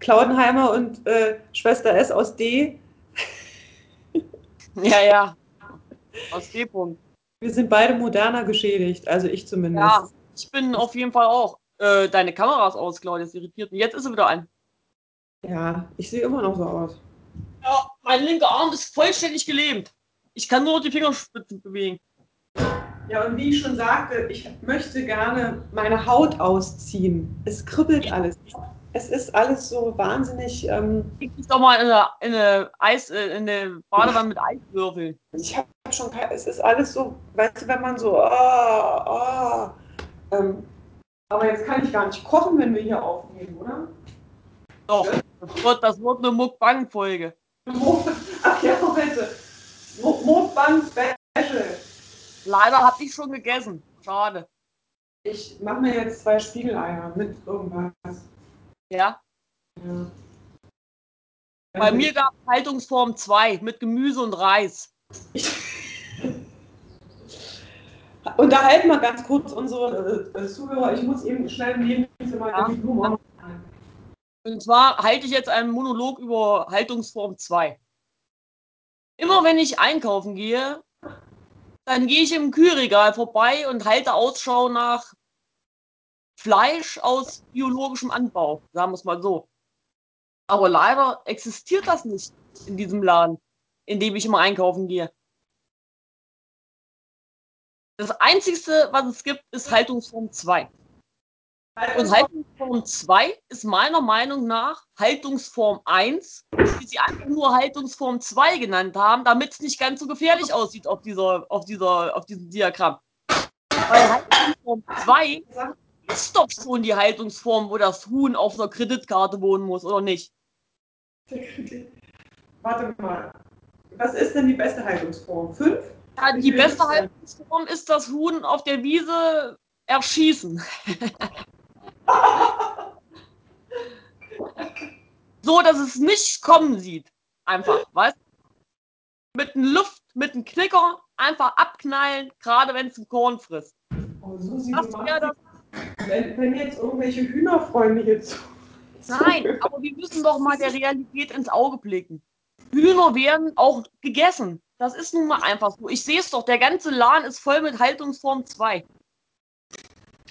Klaudenheimer und äh, Schwester S aus D. Ja, ja. Aus D-Punkt. Wir sind beide moderner geschädigt, also ich zumindest. Ja, ich bin auf jeden Fall auch. Äh, deine Kamera ist aus, Claudia, das irritiert mich. Jetzt ist sie wieder an. Ja, ich sehe immer noch so aus. Ja, mein linker Arm ist vollständig gelähmt. Ich kann nur die Fingerspitzen bewegen. Ja, und wie ich schon sagte, ich möchte gerne meine Haut ausziehen. Es kribbelt alles. Es ist alles so wahnsinnig. Ähm, Ich dich doch mal in eine, in eine, Eis, äh, in eine Badewanne mit Eiswürfeln. ich habe schon, kein- es ist alles so, weißt du, wenn man so, ah, ah. Ähm, aber jetzt kann ich gar nicht kochen, wenn wir hier aufnehmen, oder? Doch, das wird, das wird eine Muckbang-Folge. Ach ja, heute. Mo- Mukbang Special. Leider habe ich schon gegessen. Schade. Ich mache mir jetzt zwei Spiegeleier mit irgendwas. Ja. Ja. Bei mir gab es Haltungsform 2 mit Gemüse und Reis. Unterhalten mal ganz kurz unsere äh, Zuhörer. Ich muss eben schnell im Nebenzimmer Ja. die Blumen Und zwar halte ich jetzt einen Monolog über Haltungsform 2. Immer wenn ich einkaufen gehe, dann gehe ich im Kühlregal vorbei und halte Ausschau nach Fleisch aus biologischem Anbau, sagen wir es mal so. Aber leider existiert das nicht in diesem Laden, in dem ich immer einkaufen gehe. Das Einzige, was es gibt, ist Haltungsform 2. Und Haltungsform 2 ist meiner Meinung nach Haltungsform 1, die sie einfach nur Haltungsform 2 genannt haben, damit es nicht ganz so gefährlich aussieht auf, dieser, auf, dieser, auf diesem Diagramm. Weil Haltungsform 2 ist doch schon die Haltungsform, wo das Huhn auf einer Kreditkarte wohnen muss, oder nicht? Warte mal. Was ist denn die beste Haltungsform? Fünf? Ja, die beste Haltungsform ist das Huhn auf der Wiese erschießen. so, dass es nicht kommen sieht. Einfach, weißt du? Mit einem Luft, mit einem Knicker einfach abknallen, gerade wenn es ein Korn frisst. Oh, so sieht Das wäre das. Wenn, wenn jetzt irgendwelche Hühnerfreunde hier zu. Nein, aber wir müssen doch mal der Realität ins Auge blicken. Hühner werden auch gegessen. Das ist nun mal einfach so. Ich sehe es doch, der ganze Laden ist voll mit Haltungsform 2.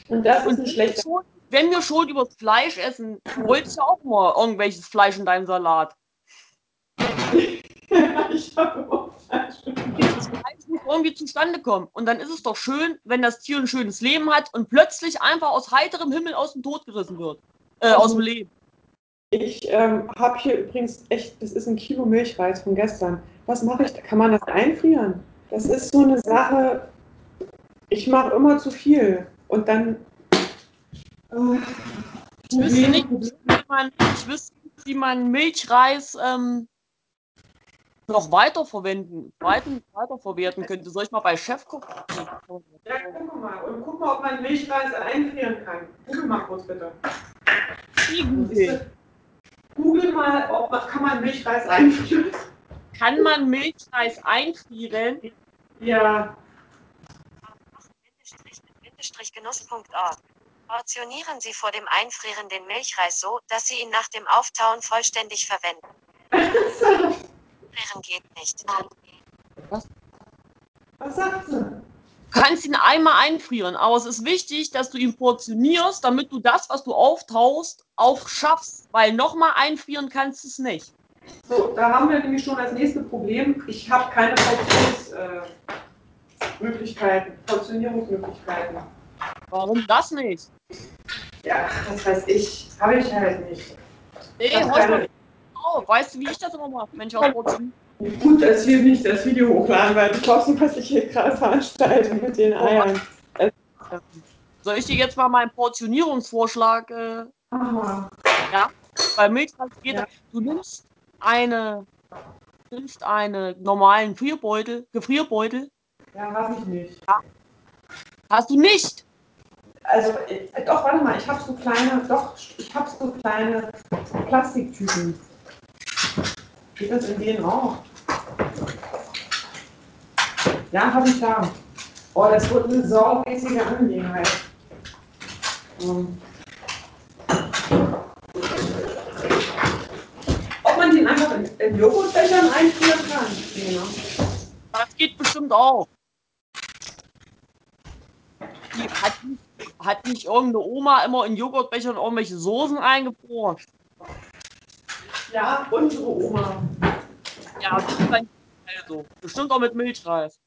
Und das ist Und wir, schlechter. schon, wenn wir schon über Fleisch essen, du wolltest ja auch mal irgendwelches Fleisch in deinem Salat. ich habe Fleisch. Das muss irgendwie zustande kommen. Und dann ist es doch schön, wenn das Tier ein schönes Leben hat und plötzlich einfach aus heiterem Himmel aus dem Tod gerissen wird. Äh, aus dem Leben. Ich ähm, habe hier übrigens echt, das ist ein Kilo Milchreis von gestern. Was mache ich? Kann man das einfrieren? Das ist so eine Sache. Ich mache immer zu viel. Und dann. Äh, Ich wüsste nicht, wie man, ich wüsste nicht, wie man Milchreis ähm, noch weiterverwenden, weiter, weiterverwerten könnte. Soll ich mal bei Chef gucken? Ja, guck mal. Und guck mal, ob man Milchreis einfrieren kann. Google mal kurz bitte. Okay. Google mal, ob man, kann man Milchreis einfrieren. Kann man Milchreis einfrieren? Ja. Bindestrich mit Bindestrich Genuss.org. Portionieren Sie vor dem Einfrieren den Milchreis so, dass Sie ihn nach dem Auftauen vollständig verwenden. Frieren geht nicht. Was sagt sie? Du kannst ihn einmal einfrieren, aber es ist wichtig, dass du ihn portionierst, damit du das, was du auftaust, auch schaffst. Weil nochmal einfrieren kannst du es nicht. So, da haben wir nämlich schon das nächste Problem. Ich habe keine Portionsmöglichkeiten, äh, Möglichkeiten, Portionierungsmöglichkeiten. Warum das nicht? Ja, das weiß ich. Habe ich halt nicht. Ey, Ich auf. Weißt du, wie ich das immer mache, wenn ich portioniere? Gut, dass wir nicht das Video hochladen, weil du glaubst nicht, was ich hier gerade veranstalte mit den Eiern. Soll ich dir jetzt mal meinen Portionierungsvorschlag äh, Aha. bei Milchreis geht? Ja. Du nimmst eine, nimmst einen normalen Gefrierbeutel, Gefrierbeutel. Ja, habe ich nicht. Hast du nicht? Also, äh, doch, warte mal, ich habe so kleine, doch, ich habe so kleine Plastiktüten. Geht das in denen auch? Ja, habe ich da. Oh, das wird eine saumäßige Angelegenheit. Ähm. in Joghurtbechern einfrieren kann. Ne? Das geht bestimmt auch. Die hat, hat nicht irgendeine Oma immer in Joghurtbechern irgendwelche Soßen eingefroren? Ja, unsere Oma. Ja, also. Bestimmt auch mit Milchreis.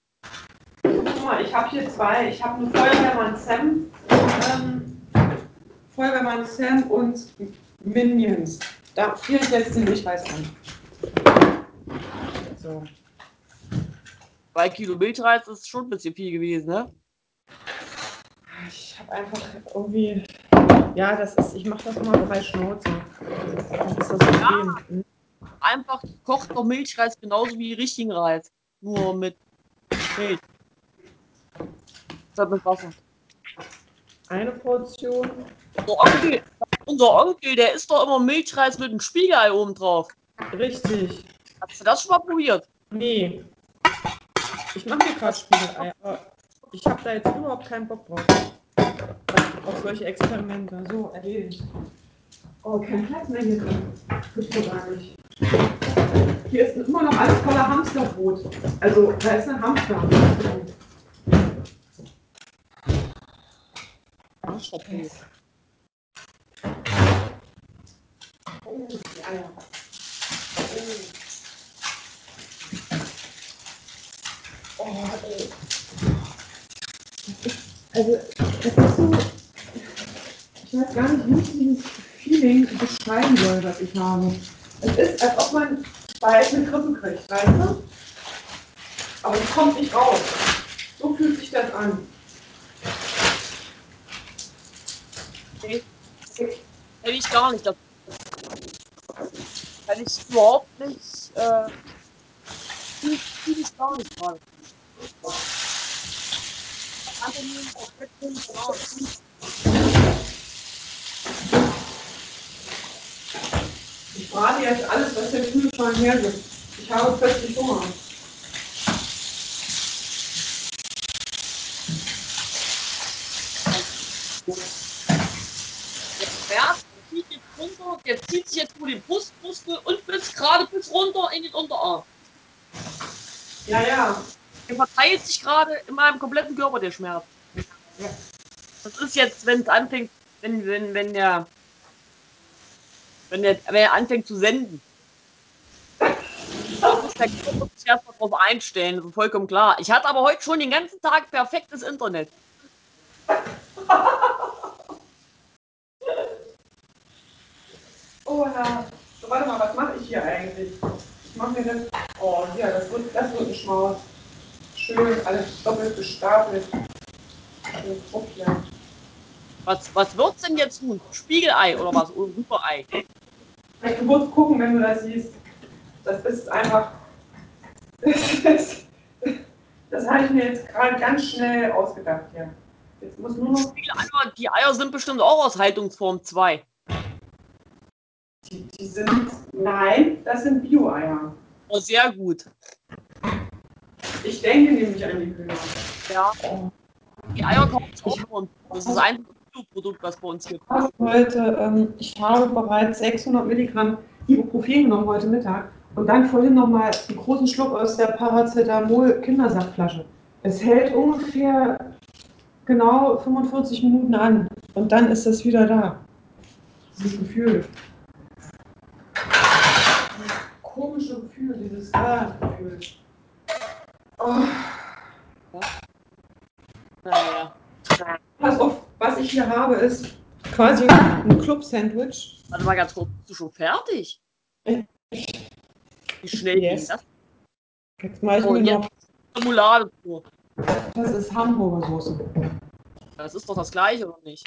Guck mal, ich habe hier zwei. Ich habe einen Feuerwehrmann Sam, ähm, Feuerwehrmann Sam und Minions. Da ich jetzt den Milchreis an. So. Zwei Kilo Milchreis ist schon ein bisschen viel gewesen, ne? Ich habe einfach irgendwie. Ja, das ist, ich mache das immer bei Schnauze. Das ist das Problem. Hm? Einfach gekochter Milchreis genauso wie richtigen Reis. Nur mit Milch. Statt mit Wasser. Eine Portion. Unser Onkel, unser Onkel, der isst doch immer Milchreis mit einem Spiegelei oben drauf. Richtig. Hast du das schon mal probiert? Nee. Ich mache mir gerade Spiegelei, aber ich habe da jetzt überhaupt keinen Bock drauf. Auf solche Experimente. So, erledigt. Oh, kein Platz mehr hier drin. Gibt's doch gar nicht. Hier ist immer noch alles voller Hamsterbrot. Also, da ist ein Hamster. Arschlochbrot. Oh, die Eier. Oh, ey. Also, das ist so. Ich weiß gar nicht, wie ich dieses Feeling beschreiben soll, was ich habe. Es ist, als ob man bald eine Grippe kriegt, weißt du? Aber es kommt nicht raus. So fühlt sich das an. Nee, Hätte ich gar nicht. Hätte ich überhaupt nicht. Äh, fühl fühl ich gar nicht gerade. Einfach nur ein komplettes Gras. Ich brate jetzt alles, was der Kühlschrank hergibt. Ich habe plötzlich Hunger. Runter, der zieht sich jetzt über den Brustmuskel und bis gerade bis runter in den Unterarm. Ja, ja. Der verteilt sich gerade in meinem kompletten Körper, der Schmerz. Ja. Das ist jetzt, wenn es anfängt, wenn, wenn, wenn der, wenn der, wenn er anfängt zu senden. Da muss der erstmal drauf einstellen, das ist vollkommen klar. Ich hatte aber heute schon den ganzen Tag perfektes Internet. Oh ja. So, warte mal, was mache ich hier eigentlich? Ich mache mir das. Oh, ja, das wird, das wird ein Schmaus. Schön, alles doppelt gestapelt. Hier. Was, was wird's denn jetzt tun? Spiegelei oder was? Oder Rüberei? Du musst gucken, wenn du das siehst. Das ist einfach. Das, das habe ich mir jetzt gerade ganz schnell ausgedacht hier. Jetzt muss nur noch. Die Eier sind bestimmt auch aus Haltungsform 2. Die, die sind. Nein, das sind Bio-Eier. Oh, sehr gut. Ich denke nämlich an die Hühner. Ja. Die Eier kommen auch von uns. Das ist ein Produkt, was bei uns. Ich habe heute, ähm, ich habe bereits 600 Milligramm Ibuprofen genommen heute Mittag und dann vorhin nochmal einen großen Schluck aus der Paracetamol Kindersaftflasche. Es hält ungefähr genau 45 Minuten an und dann ist es wieder da. Dieses Gefühl. Dieses komische Gefühl, dieses Ah-Gefühl. Oh, Naja. pass auf, was ich hier habe, ist quasi ein Club-Sandwich. Warte mal ganz kurz, bist du schon fertig? Wie schnell Yes. ging das? Jetzt mache ich Oh, mir noch, pur. das ist Hamburger Soße. Das ist doch das gleiche, oder nicht?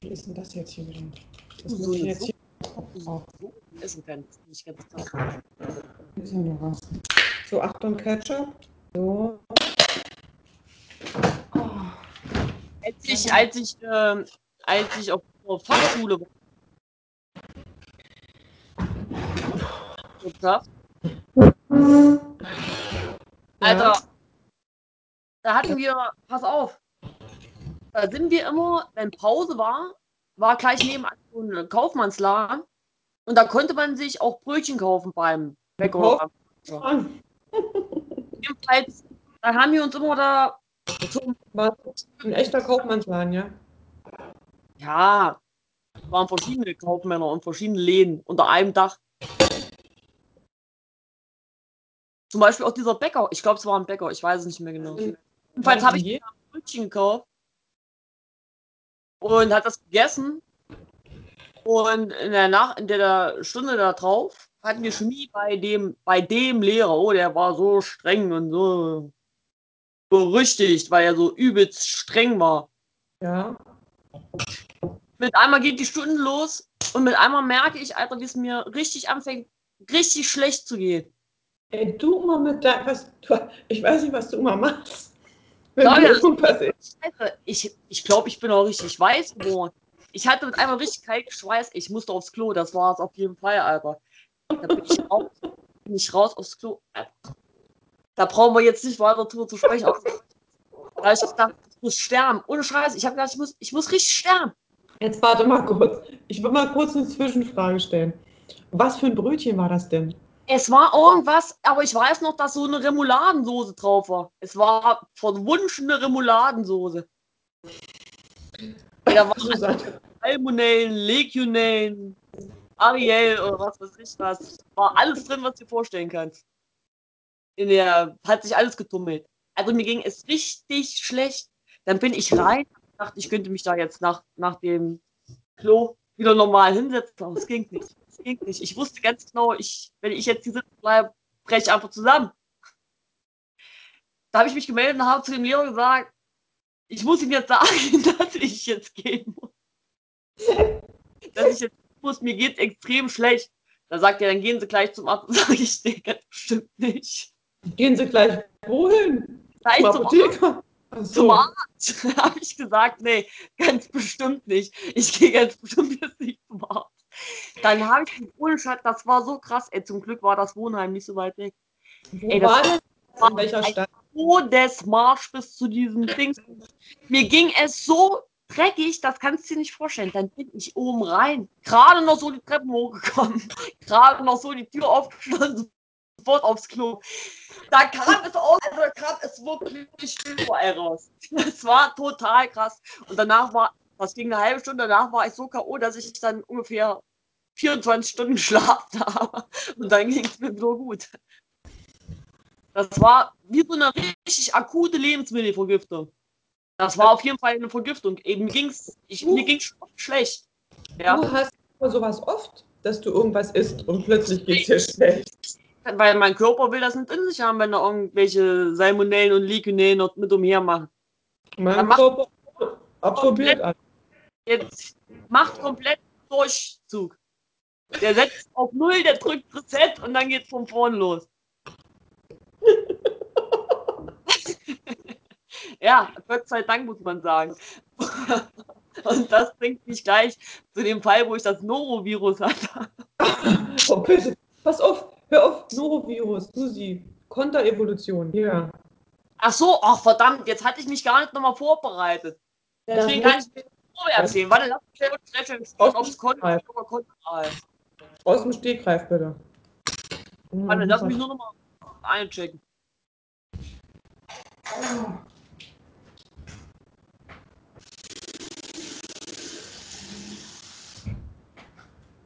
Wie ist denn das jetzt hier wieder? Das So muss ich jetzt hier. So essen kann. Nicht ganz klar. Hier ist ja noch was. So, Achtung, Ketchup. So. Oh, Als ich, als ich, ähm, als ich auf der Fachschule war. Alter, da hatten wir, pass auf, da sind wir immer, wenn Pause war, war gleich nebenan so ein Kaufmannsladen Und da konnte man sich auch Brötchen kaufen beim Bäcker. Jedenfalls, da haben wir uns immer da ein echter Kaufmannsladen, ja? ja, waren verschiedene Kaufmänner und verschiedene Läden unter einem Dach. Zum Beispiel auch dieser Bäcker. Ich glaube, es war ein Bäcker. Ich weiß es nicht mehr genau. Jedenfalls habe ich mir ein Brötchen gekauft und hat das gegessen. Und in der, Nach in der Stunde da drauf hatten wir Chemie bei dem, bei dem Lehrer. Oh, der war so streng und so berüchtigt, weil er so übelst streng war. Ja. Mit einmal geht die Stunde los und mit einmal merke ich, Alter, wie es mir richtig anfängt, richtig schlecht zu gehen. Ey, du immer mit deinem, was, du, ich weiß nicht, was du immer machst. Wenn Leute. Scheiße, ich, ich glaube, ich bin auch richtig weiß geworden. Ich hatte mit einmal richtig kalten Schweiß. Ich musste aufs Klo, das war es auf jeden Fall, Alter. Da bin ich raus, bin ich raus aufs Klo. Alter. Da brauchen wir jetzt nicht weiter drüber zu sprechen. Da ich gedacht, ich muss sterben. Ohne Scheiß. Ich habe gedacht, ich muss, ich muss richtig sterben. Jetzt warte mal kurz. Ich will mal kurz eine Zwischenfrage stellen. Was für ein Brötchen war das denn? Es war irgendwas, aber ich weiß noch, dass so eine Remouladensoße drauf war. Es war verwunschene Remouladensoße. Da war. Salmonellen, Legionellen, Ariel oder was weiß ich was. War alles drin, was du dir vorstellen kannst. In der hat sich alles getummelt. Also mir ging es richtig schlecht. Dann bin ich rein, dachte, ich könnte mich da jetzt nach, nach dem Klo wieder normal hinsetzen, aber es ging nicht. Es ging nicht. Ich wusste ganz genau, ich, wenn ich jetzt hier sitzen bleibe, breche ich einfach zusammen. Da habe ich mich gemeldet und habe zu dem Lehrer gesagt, ich muss ihm jetzt sagen, dass ich jetzt gehen muss. Dass ich jetzt muss, mir geht's extrem schlecht. Da sagt er, dann gehen Sie gleich zum Arzt. Sag ich, nee, ganz bestimmt nicht. Gehen Sie gleich wohin? Gleich Zum. Apotheker? Ach Zum so. Arzt habe ich gesagt, nee, ganz bestimmt nicht. Ich gehe ganz bestimmt jetzt nicht zum Arzt. Dann habe ich ohne Scheiß, das war so krass. Ey, zum Glück war das Wohnheim nicht so weit weg. Wo Ey, das war das? In welcher Stadt? Todesmarsch bis zu diesem Ding. Mir ging es so dreckig, das kannst du dir nicht vorstellen. Dann bin ich oben rein, gerade noch so die Treppen hochgekommen, gerade noch so die Tür aufgeschlossen, sofort aufs Klo. Da kam es aus, also kam es wirklich überall raus. Das war total krass. Und danach war, das ging eine halbe Stunde, danach war ich so K.O., dass ich dann ungefähr 24 Stunden geschlafen habe. Und dann ging es mir so gut. Das war wie so eine richtig akute Lebensmittelvergiftung. Das war auf jeden Fall eine Vergiftung. Eben ging's, ich, mir ging es schlecht. Ja, Du hast sowas oft, dass du irgendwas isst und plötzlich geht es dir schlecht. Weil mein Körper will das nicht in sich haben, wenn da irgendwelche Salmonellen und Legionellen noch mit umher machen. Mein Dann Körper absorbiert alles. Jetzt macht komplett Durchzug. Der setzt auf Null, der drückt Reset und dann geht's von vorn los. ja, Gott sei Dank muss man sagen. Und das bringt mich gleich zu dem Fall, wo ich das Norovirus hatte. Oh, bitte. Pass auf, hör auf, Norovirus, Susi. Konterevolution, ja. Ach so, ach verdammt, jetzt hatte ich mich gar nicht nochmal vorbereitet. Deswegen kann ich mir nur erzählen. Warte, lass mich schnell schauen, ob es Konto oder Konto heißt. Aus dem Stegreif, bitte. Warte, lass mich nur nochmal einchecken.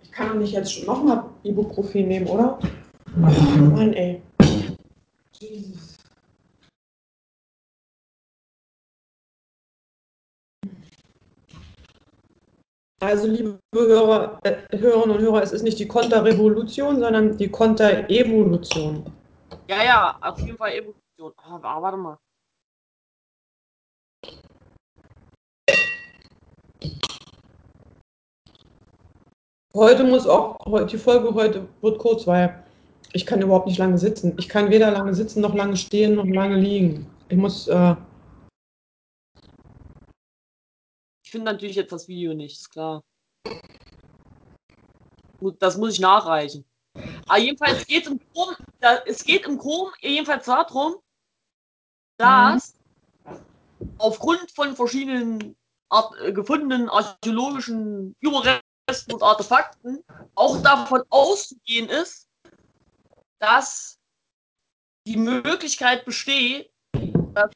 Ich kann doch nicht jetzt nochmal Ibuprofen nehmen, oder? Mann, ey. Jesus. Also, liebe Hörer, äh, Hörerinnen und Hörer, es ist nicht die Konterrevolution, sondern die Konterevolution. Ja, ja, auf jeden Fall Evolution. Ah, wa- warte mal. Heute muss auch, die Folge heute wird kurz, weil ich kann überhaupt nicht lange sitzen. Ich kann weder lange sitzen, noch lange stehen, noch lange liegen. Ich muss, äh, Ich finde natürlich jetzt das Video nicht, ist klar. Das muss ich nachreichen. Aber jedenfalls geht es im da, es geht im Groben jedenfalls darum, dass aufgrund von verschiedenen Art, äh, gefundenen archäologischen Überresten Resten und Artefakten auch davon auszugehen ist, dass die Möglichkeit besteht, dass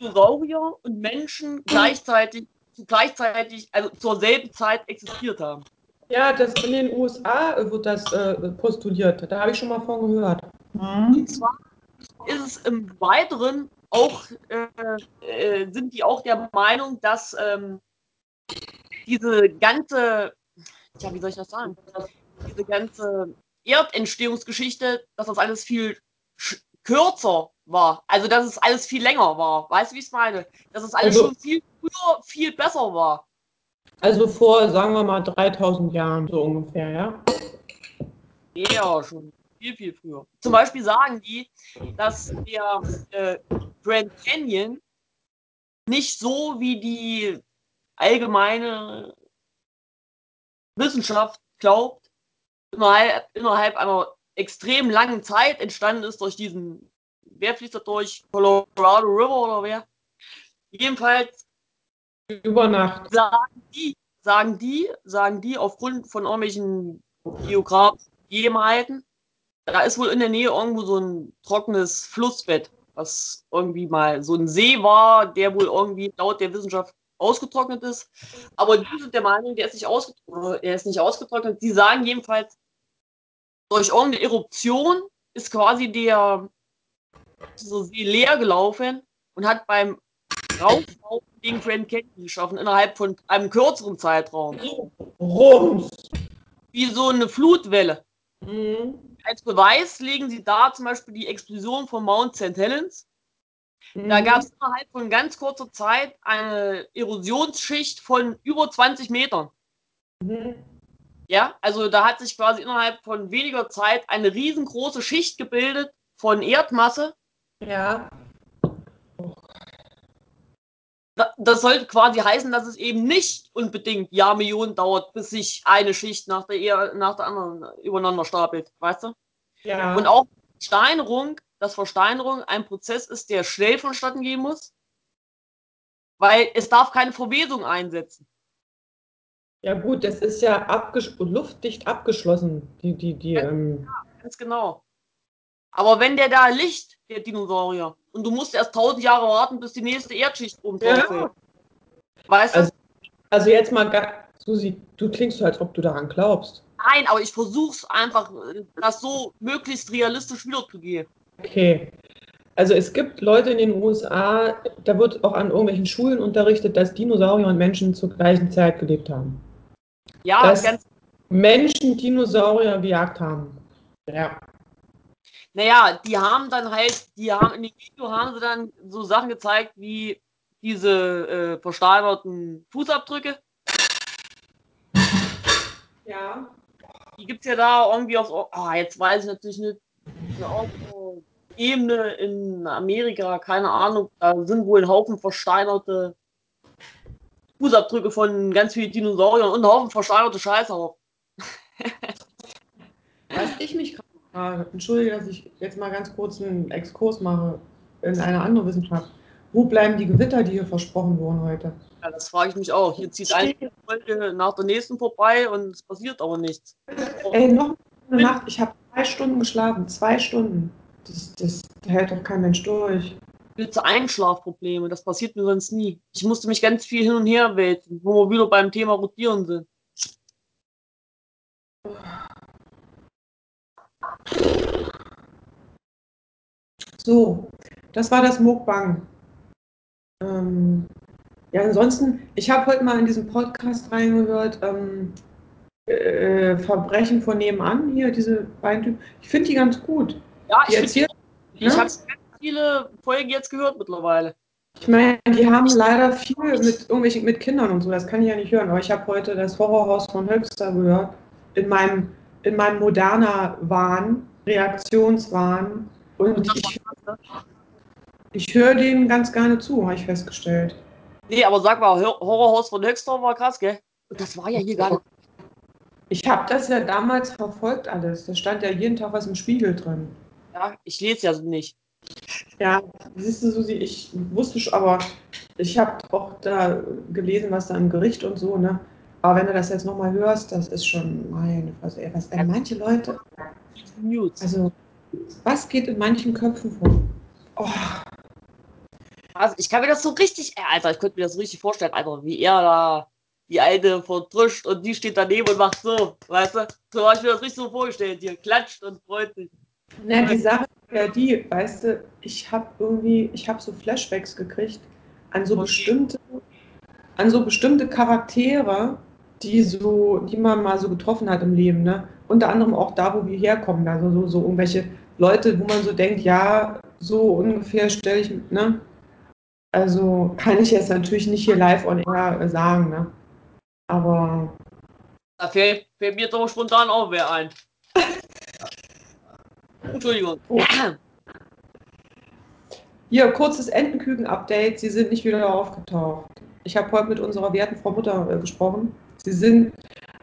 Dinosaurier und Menschen gleichzeitig, gleichzeitig, also zur selben Zeit existiert haben. Ja, das in den USA wird das äh, postuliert. Da habe ich schon mal von gehört. Und zwar ist es im Weiteren auch, äh, äh, sind die auch der Meinung, dass ähm, diese ganze, ja, wie soll ich das sagen, dass diese ganze Erdentstehungsgeschichte, dass das alles viel kürzer war. Also, dass es alles viel länger war. Weißt du, wie ich es meine? Dass es alles Also- schon viel früher, viel besser war. Also vor, sagen wir mal, 3000 Jahren so ungefähr, ja? Ja, schon viel, viel früher. Zum Beispiel sagen die, dass der äh, Grand Canyon nicht so wie die allgemeine Wissenschaft glaubt, innerhalb, innerhalb einer extrem langen Zeit entstanden ist durch diesen, wer fließt da durch? Colorado River oder wer? Jedenfalls Über Nacht. sagen die, sagen die, sagen die aufgrund von irgendwelchen geografischen Gegebenheiten, da ist wohl in der Nähe irgendwo so ein trockenes Flussbett, was irgendwie mal so ein See war, der wohl irgendwie laut der Wissenschaft ausgetrocknet ist. Aber die sind der Meinung, der ist nicht ausgetrocknet, der ist nicht ausgetrocknet. Die sagen jedenfalls, durch irgendeine Eruption ist quasi der so See leer gelaufen und hat beim Rauflaufen den Grand Canyon geschaffen innerhalb von einem kürzeren Zeitraum. Rums. Wie so eine Flutwelle. Mhm. Als Beweis legen sie da zum Beispiel die Explosion von Mount St. Helens. Da Mhm. gab es innerhalb von ganz kurzer Zeit eine Erosionsschicht von über 20 Metern. Mhm. Ja, also da hat sich quasi innerhalb von weniger Zeit eine riesengroße Schicht gebildet von Erdmasse. Ja. Da- Das sollte quasi heißen, dass es eben nicht unbedingt Jahrmillionen dauert, bis sich eine Schicht nach der, nach der anderen übereinander stapelt, weißt du? Ja. Und auch Versteinerung, dass Versteinerung ein Prozess ist, der schnell vonstatten gehen muss, weil es darf keine Verwesung einsetzen. Ja gut, das ist ja abges luftdicht abgeschlossen, die, die, die, ähm, Ganz genau. Aber wenn der da liegt, der Dinosaurier, und du musst erst tausend Jahre warten, bis die nächste Erdschicht oben drauf Ja. ist. Weißt du? Also- also jetzt mal, Susi, du klingst so, als ob du daran glaubst. Nein, aber ich versuch's einfach, das so möglichst realistisch wiederzugeben. Okay. Also es gibt Leute in den USA, da wird auch an irgendwelchen Schulen unterrichtet, dass Dinosaurier und Menschen zur gleichen Zeit gelebt haben. Ja, Das- ganz, Menschen Dinosaurier gejagt haben. Ja. naja, die haben dann halt, die haben in dem Video haben sie dann so Sachen gezeigt wie diese äh, versteinerten Fußabdrücke. Ja. Die gibt's ja da irgendwie auf, ah, jetzt weiß ich natürlich nicht, eine Ebene in Amerika, keine Ahnung, da sind wohl ein Haufen versteinerte Fußabdrücke von ganz vielen Dinosauriern und ein Haufen versteinerte Scheiße auch. Was ich mich gerade frage, entschuldige, dass ich jetzt mal ganz kurz einen Exkurs mache in eine andere Wissenschaft. Wo bleiben die Gewitter, die hier versprochen wurden heute? Ja, das frage ich mich auch. Hier zieht eine Folge nach der nächsten vorbei und es passiert aber nichts. Ey, noch eine Nacht, ich habe zwei Stunden geschlafen. Zwei Stunden. Das, das hält doch kein Mensch durch. Du Einschlafprobleme? Das passiert mir sonst nie. Ich musste mich ganz viel hin und her wälzen, wo wir wieder beim Thema Rotieren sind. So, das war das Mukbang. Ähm, ja, ansonsten, ich habe heute mal in diesen Podcast reingehört, ähm, äh, Verbrechen von nebenan, hier, diese beiden Typen. Ich finde die ganz gut. Ja, Die ich, erzählen, find, ich ne? habe ganz viele Folgen jetzt gehört mittlerweile. ich meine, die haben leider viel mit irgendwelchen mit Kindern und so, das kann ich ja nicht hören, aber ich habe heute das Horrorhaus von Höxter gehört, in meinem, in meinem moderner Wahn, Reaktionswahn. Und ich, ich höre denen ganz gerne zu, habe ich festgestellt. Nee, aber sag mal, Hor- Horrorhaus von Höxter war krass, gell? Und das war ja hier gar nicht. Ich habe das ja damals verfolgt alles. Da stand ja jeden Tag was im Spiegel drin. Ja, ich lese ja so nicht. Ja, siehst du, Susi, ich wusste schon, aber ich habe auch da gelesen, was da im Gericht und so, ne? Aber wenn du das jetzt nochmal hörst, das ist schon, meine Fresse, ey, was, ey, manche Leute, News. also, was geht in manchen Köpfen vor? Oh, Also ich kann mir das so richtig, äh, Alter, ich könnte mir das so richtig vorstellen, Alter, wie er da die alte verdrischt und die steht daneben und macht so, weißt du? So habe ich mir das richtig so vorgestellt, hier klatscht und freut sich. Na, die Sache ist ja die, weißt du, ich habe irgendwie, ich habe so Flashbacks gekriegt an so bestimmte, an so bestimmte Charaktere, die so, die man mal so getroffen hat im Leben, ne? Unter anderem auch da, wo wir herkommen, also so, so irgendwelche Leute, wo man so denkt, ja, so ungefähr stelle ich, ne? Also kann ich jetzt natürlich nicht hier live on air sagen, ne? Aber Da fällt, fällt mir doch spontan auch wer ein. Entschuldigung. Hier, kurzes Entenküken-Update. Sie sind nicht wieder aufgetaucht. Ich habe heute mit unserer werten Frau Mutter äh, gesprochen. Sie sind,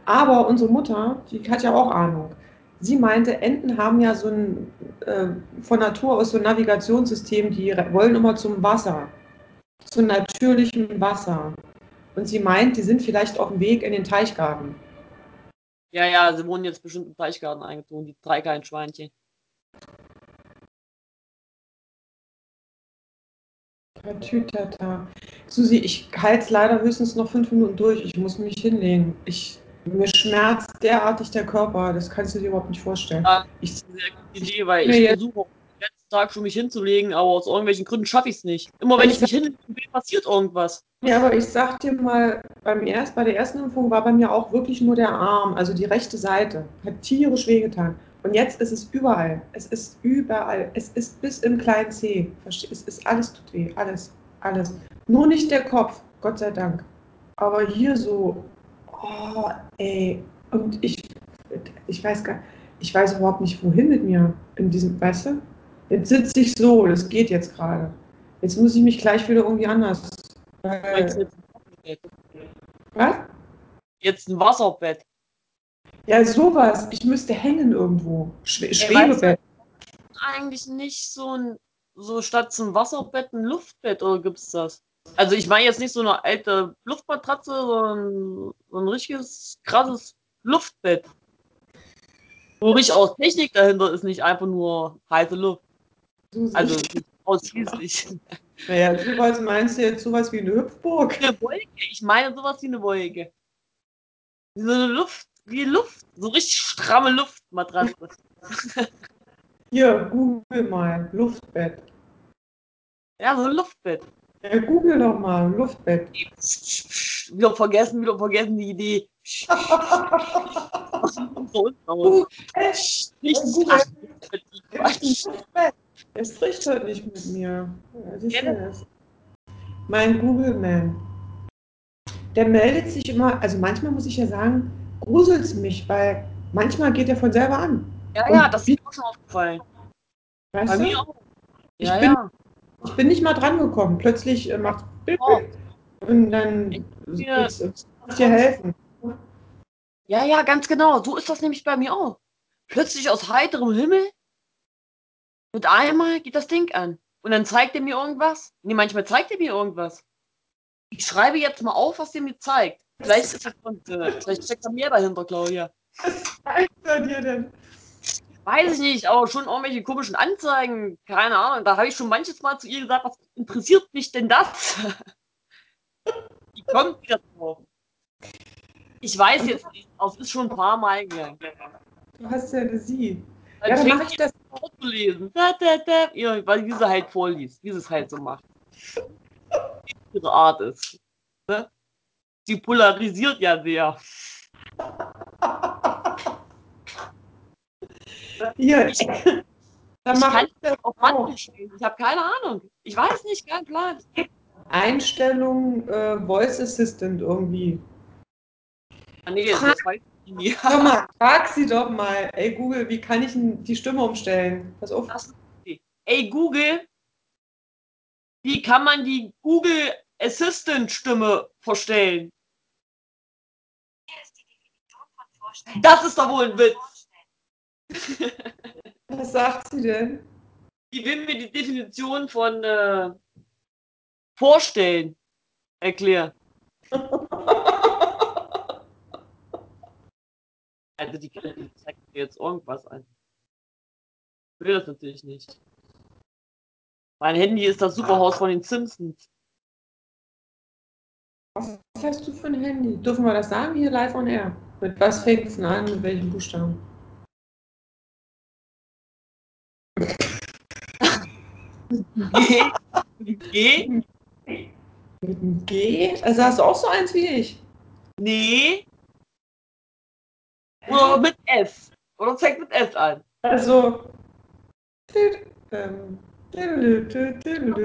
aber unsere Mutter, die hat ja auch Ahnung. Sie meinte, Enten haben ja so ein äh, von Natur aus so ein Navigationssystem, die wollen immer zum Wasser, zum natürlichen Wasser. Und sie meint, die sind vielleicht auf dem Weg in den Teichgarten. Ja, ja, sie wurden jetzt bestimmt im Teichgarten eingezogen, die drei kleinen Schweinchen. Tatütata. Susi, ich halte es leider höchstens noch fünf Minuten durch. Ich muss mich hinlegen. Ich, mir schmerzt derartig der Körper. Das kannst du dir überhaupt nicht vorstellen. Ja, Ich, Sehr gute Idee, weil ich jetzt- versuche Tag schon mich hinzulegen, aber aus irgendwelchen Gründen schaffe ich es nicht. Immer wenn ich mich hinlege, passiert irgendwas. ja, aber ich sag dir mal, beim erst, bei der ersten Impfung war bei mir auch wirklich nur der Arm, also die rechte Seite. Hat tierisch wehgetan. Und jetzt ist es überall. Es ist überall. Es ist bis im kleinen Zeh. Es ist alles tut weh. Alles. Alles. Nur nicht der Kopf. Gott sei Dank. Aber hier so. Oh, ey. Und ich, ich weiß gar ich weiß überhaupt nicht, wohin mit mir in diesem, weißt du? Jetzt sitze ich so, das geht jetzt gerade. Jetzt muss ich mich gleich wieder irgendwie anders. Äh, Jetzt was? Jetzt ein Wasserbett. Ja, sowas. Ich müsste hängen irgendwo. Schwe Schwebebett. Eigentlich nicht so ein, so statt zum Wasserbett ein Luftbett oder gibt's das? Also ich meine jetzt nicht so eine alte Luftmatratze, sondern so ein richtiges, krasses Luftbett. Wo richtig auch Technik dahinter ist, nicht einfach nur heiße Luft. Also ausschließlich. naja, sowas meinst du jetzt sowas wie eine Hüpfburg? Eine Wolke. Ich meine sowas wie eine Wolke. Wie So eine Luft, wie Luft. So richtig stramme Luftmatratze. Hier, google mal. Luftbett. Ja, so ein Luftbett. Ja, google doch mal. Luftbett. Wieder vergessen, wieder vergessen die Idee. Was kommt Google. Es spricht heute nicht mit mir. Ja, das? Mein Google-Man. Der meldet sich immer, also manchmal muss ich ja sagen, gruselt es mich, weil manchmal geht er von selber an. Ja, ja, das ist mir auch schon aufgefallen. Weißt Bei du? mir auch. Ich Ja, bin- ja. Ich bin nicht mal dran gekommen. Plötzlich äh, macht Oh. und dann Ich- willst du dir helfen. Ja, ja, ganz genau. So ist das nämlich bei mir auch. Plötzlich aus heiterem Himmel, mit einmal geht das Ding an. Und dann zeigt er mir irgendwas. Nee, manchmal zeigt er mir irgendwas. Ich schreibe jetzt mal auf, was der mir zeigt. Vielleicht ist das, äh, vielleicht steckt da mehr dahinter, Claudia. Was zeigt er dir denn? Weiß ich nicht, aber schon irgendwelche komischen Anzeigen. Keine Ahnung. Da habe ich schon manches Mal zu ihr gesagt, was interessiert mich denn das? Die kommt wieder drauf. Ich weiß jetzt nicht, aber es ist schon ein paar Mal gegangen. Du hast ja eine Sie. Ja, dann mache ich das. Vorzulesen. Da, da, da. Ja, weil diese halt vorliest, wie sie es halt so macht. Wie ihre Art ist. Ne? Sie polarisiert ja sehr. Hier. Ich- Dann ich kann das Auf. Mantel stehen. Ich habe keine Ahnung. Ich weiß nicht, kein Plan. Einstellung äh, Voice Assistant irgendwie. Ah, nee, das weiß nie. Sag mal, frag sie doch mal. Ey Google, wie kann ich die Stimme umstellen? Pass auf. Ey, Google, wie kann man die Google Assistant Stimme verstellen? Vorstellen. Das ist doch wohl ein Witz. Was sagt sie denn? Die will mir die Definition von äh, vorstellen erklären. Also die, die zeigt mir jetzt irgendwas an. Ich will das natürlich nicht. Mein Handy ist das Superhaus von den Simpsons. Was hast du für ein Handy? Dürfen wir das sagen hier live on air? Mit was fängt es an? Mit welchen Buchstaben? G? G? Mit einem G? Also hast du auch so eins wie ich? Nee. Oder mit S. Oder zeigt mit S an. Also. Ähm,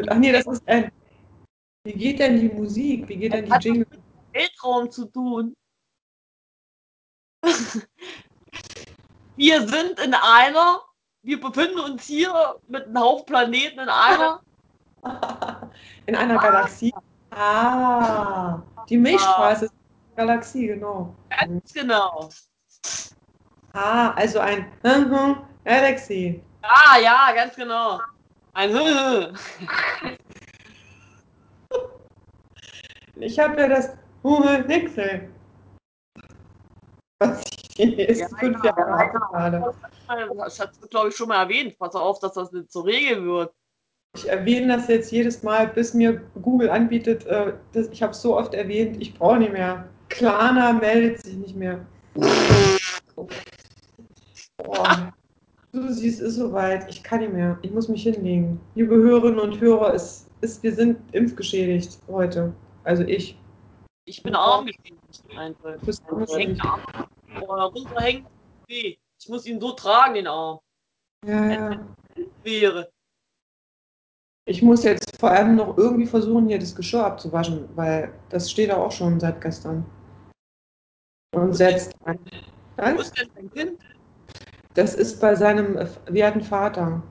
ach nee, das ist ein. Wie geht denn die Musik? Wie geht denn die Hat Jingle? Weltraum zu tun. Wir sind in einer, wir befinden uns hier mit einem Haufen Planeten in einer. In einer Galaxie. Ah, die Milchstraße ist eine Galaxie, genau. Ganz genau. Ah, also ein mhm, Galaxy. Ah, ja, ganz genau. Ein Ich habe ja das Nixel. Was ich ist Ja, fünf ja, Jahre alt ja. gerade. Das hat glaube ich, schon mal erwähnt. Pass auf, dass das nicht zur Regel wird. Ich erwähne das jetzt jedes Mal, bis mir Google anbietet, äh, das, ich habe es so oft erwähnt, ich brauche nicht mehr. Klana meldet sich nicht mehr. Boah. Susi, es ist soweit. Ich kann nicht mehr. Ich muss mich hinlegen. Liebe Hörerinnen und Hörer, es ist, wir sind impfgeschädigt heute. Also ich. Ich bin arm geschrieben. Einfach. Du bist arm. Oh, runterhängt. Weh. Ich muss ihn so tragen, den Arm. Ja, ja. Wäre. Ich muss jetzt vor allem noch irgendwie versuchen, hier das Geschirr abzuwaschen, weil das steht da auch schon seit gestern. Und setzt ein. Wo ist denn dein Kind? Das ist bei seinem werten Vater.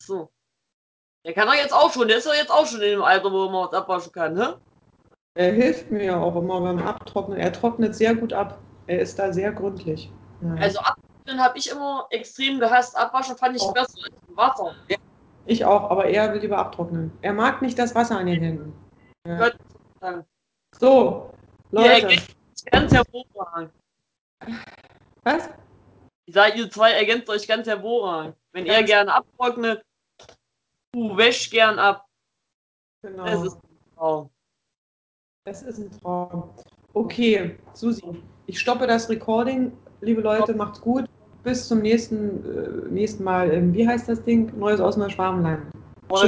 So. Der kann doch jetzt auch schon. Der ist doch jetzt auch schon in dem Alter, wo man was abwaschen kann, ne? Er hilft mir ja auch immer beim Abtrocknen. Er trocknet sehr gut ab. Er ist da sehr gründlich. Ja. Also abwaschen habe ich immer extrem gehasst. Abwaschen fand ich Oh. besser als Wasser. ich auch, aber er will lieber abtrocknen. Er mag nicht das Wasser an den Händen. Ja. Gott sei Dank. So, Leute. Ganz hervorragend. Was? Ich sage, ihr zwei ergänzt euch ganz hervorragend. Wenn er Ganz- gerne abtrocknet, du wäschst gern ab. Genau. Das ist oh. Das ist ein Traum. Okay, Susi, ich stoppe das Recording. Liebe Leute, macht's gut. Bis zum nächsten, äh, nächsten Mal. Ähm, wie heißt das Ding? Neues aus dem Schwarmland.